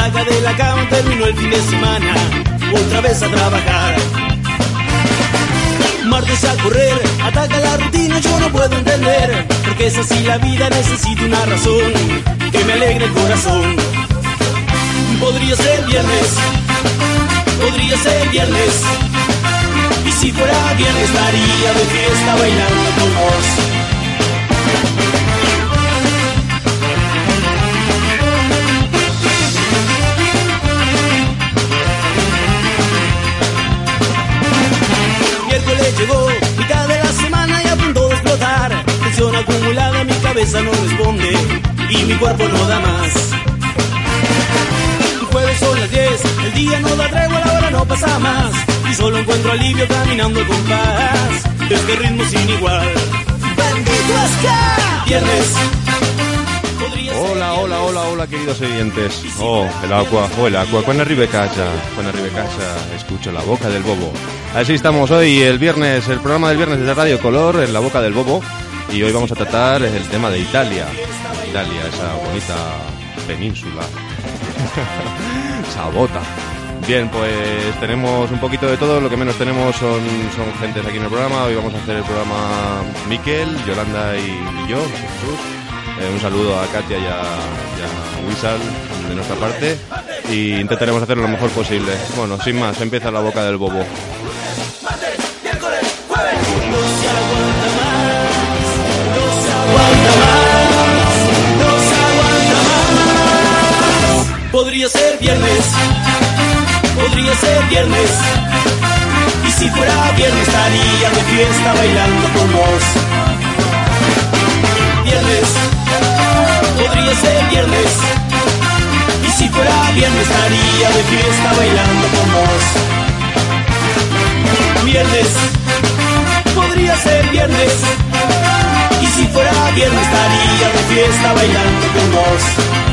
saca de la cama, terminó el fin de semana, otra vez a trabajar. Martes a correr, ataca la rutina, yo no puedo entender, porque es así la vida, necesito una razón que me alegre el corazón. Podría ser viernes, podría ser viernes, y si fuera viernes estaría de fiesta bailando con vos. Llegó, de la semana y a punto de explotar. Tensión acumulada, mi cabeza no responde y mi cuerpo no da más. El jueves son las 10, el día no da tregua, la hora no pasa más. Y solo encuentro alivio caminando con paz. De este ritmo sin igual. ¡Bendito es Viernes. Hola, hola, hola, queridos oyentes. Oh, el agua, oh, el agua. Quan arriba casa, quan arriba casa, escucho la boca del bobo. Así estamos hoy, el viernes, el programa del viernes de Radio Color, en la boca del bobo. Y hoy vamos a tratar el tema de Italia. Italia, esa bonita península. Sabota. Bien, pues tenemos un poquito de todo, lo que menos tenemos son, son gentes aquí en el programa. Hoy vamos a hacer el programa Miquel, Yolanda y, yo. Eh, un saludo a Katia y a, y a de nuestra parte y intentaremos hacerlo lo mejor posible. Bueno, sin más, empieza la boca del bobo. Podría ser viernes, podría ser viernes. Y si fuera viernes estaría de fiesta bailando con estaría de fiesta bailando con vos. Viernes, podría ser viernes. Y si fuera viernes estaría de fiesta bailando con vos.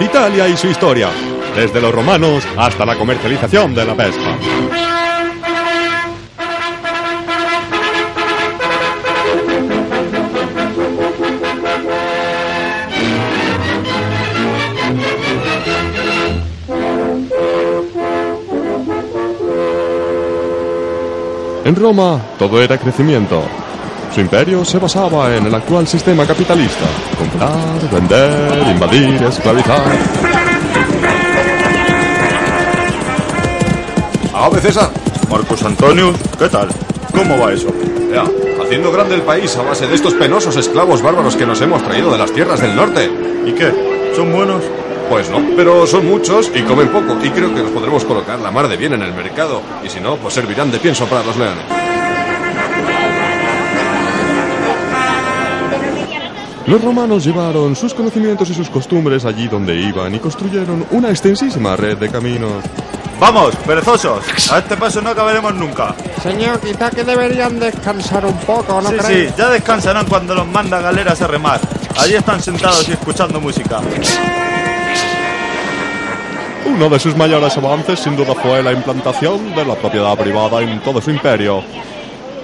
Italia y su historia, desde los romanos hasta la comercialización de la pesca. En Roma todo era crecimiento. Su imperio se basaba en el actual sistema capitalista. Comprar, vender, invadir, esclavizar. Ave César, Marcos Antonius, ¿qué tal? ¿Cómo va eso? Ya, haciendo grande el país a base de estos penosos esclavos bárbaros que nos hemos traído de las tierras del norte. ¿Y qué? ¿Son buenos? Pues no, pero son muchos y comen poco y creo que los podremos colocar la mar de bien en el mercado. Y si no, pues servirán de pienso para los leones. Los romanos llevaron sus conocimientos y sus costumbres allí donde iban y construyeron una extensísima red de caminos. ¡Vamos, perezosos! A este paso no acabaremos nunca. Señor, quizá que deberían descansar un poco, ¿no sí, sí, ya descansarán cuando los manda galeras a remar. Allí están sentados y escuchando música. Uno de sus mayores avances sin duda fue la implantación de la propiedad privada en todo su imperio.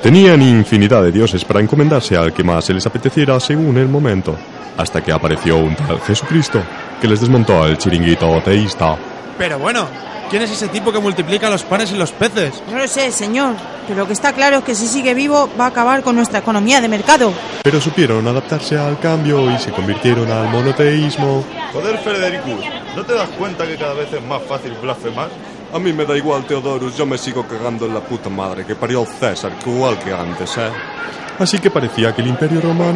Tenían infinidad de dioses para encomendarse al que más se les apeteciera según el momento, hasta que apareció un tal Jesucristo que les desmontó el chiringuito teísta. Pero bueno, ¿quién es ese tipo que multiplica los panes y los peces? No lo sé, señor, pero lo que está claro es que si sigue vivo va a acabar con nuestra economía de mercado. Pero supieron adaptarse al cambio y se convirtieron al monoteísmo. Joder, Federicus, ¿no te das cuenta que cada vez es más fácil blasfemar? A mí me da igual, Teodorus, yo me sigo cagando en la puta madre que parió César, igual que antes, ¿eh? Así que parecía que el Imperio Romano...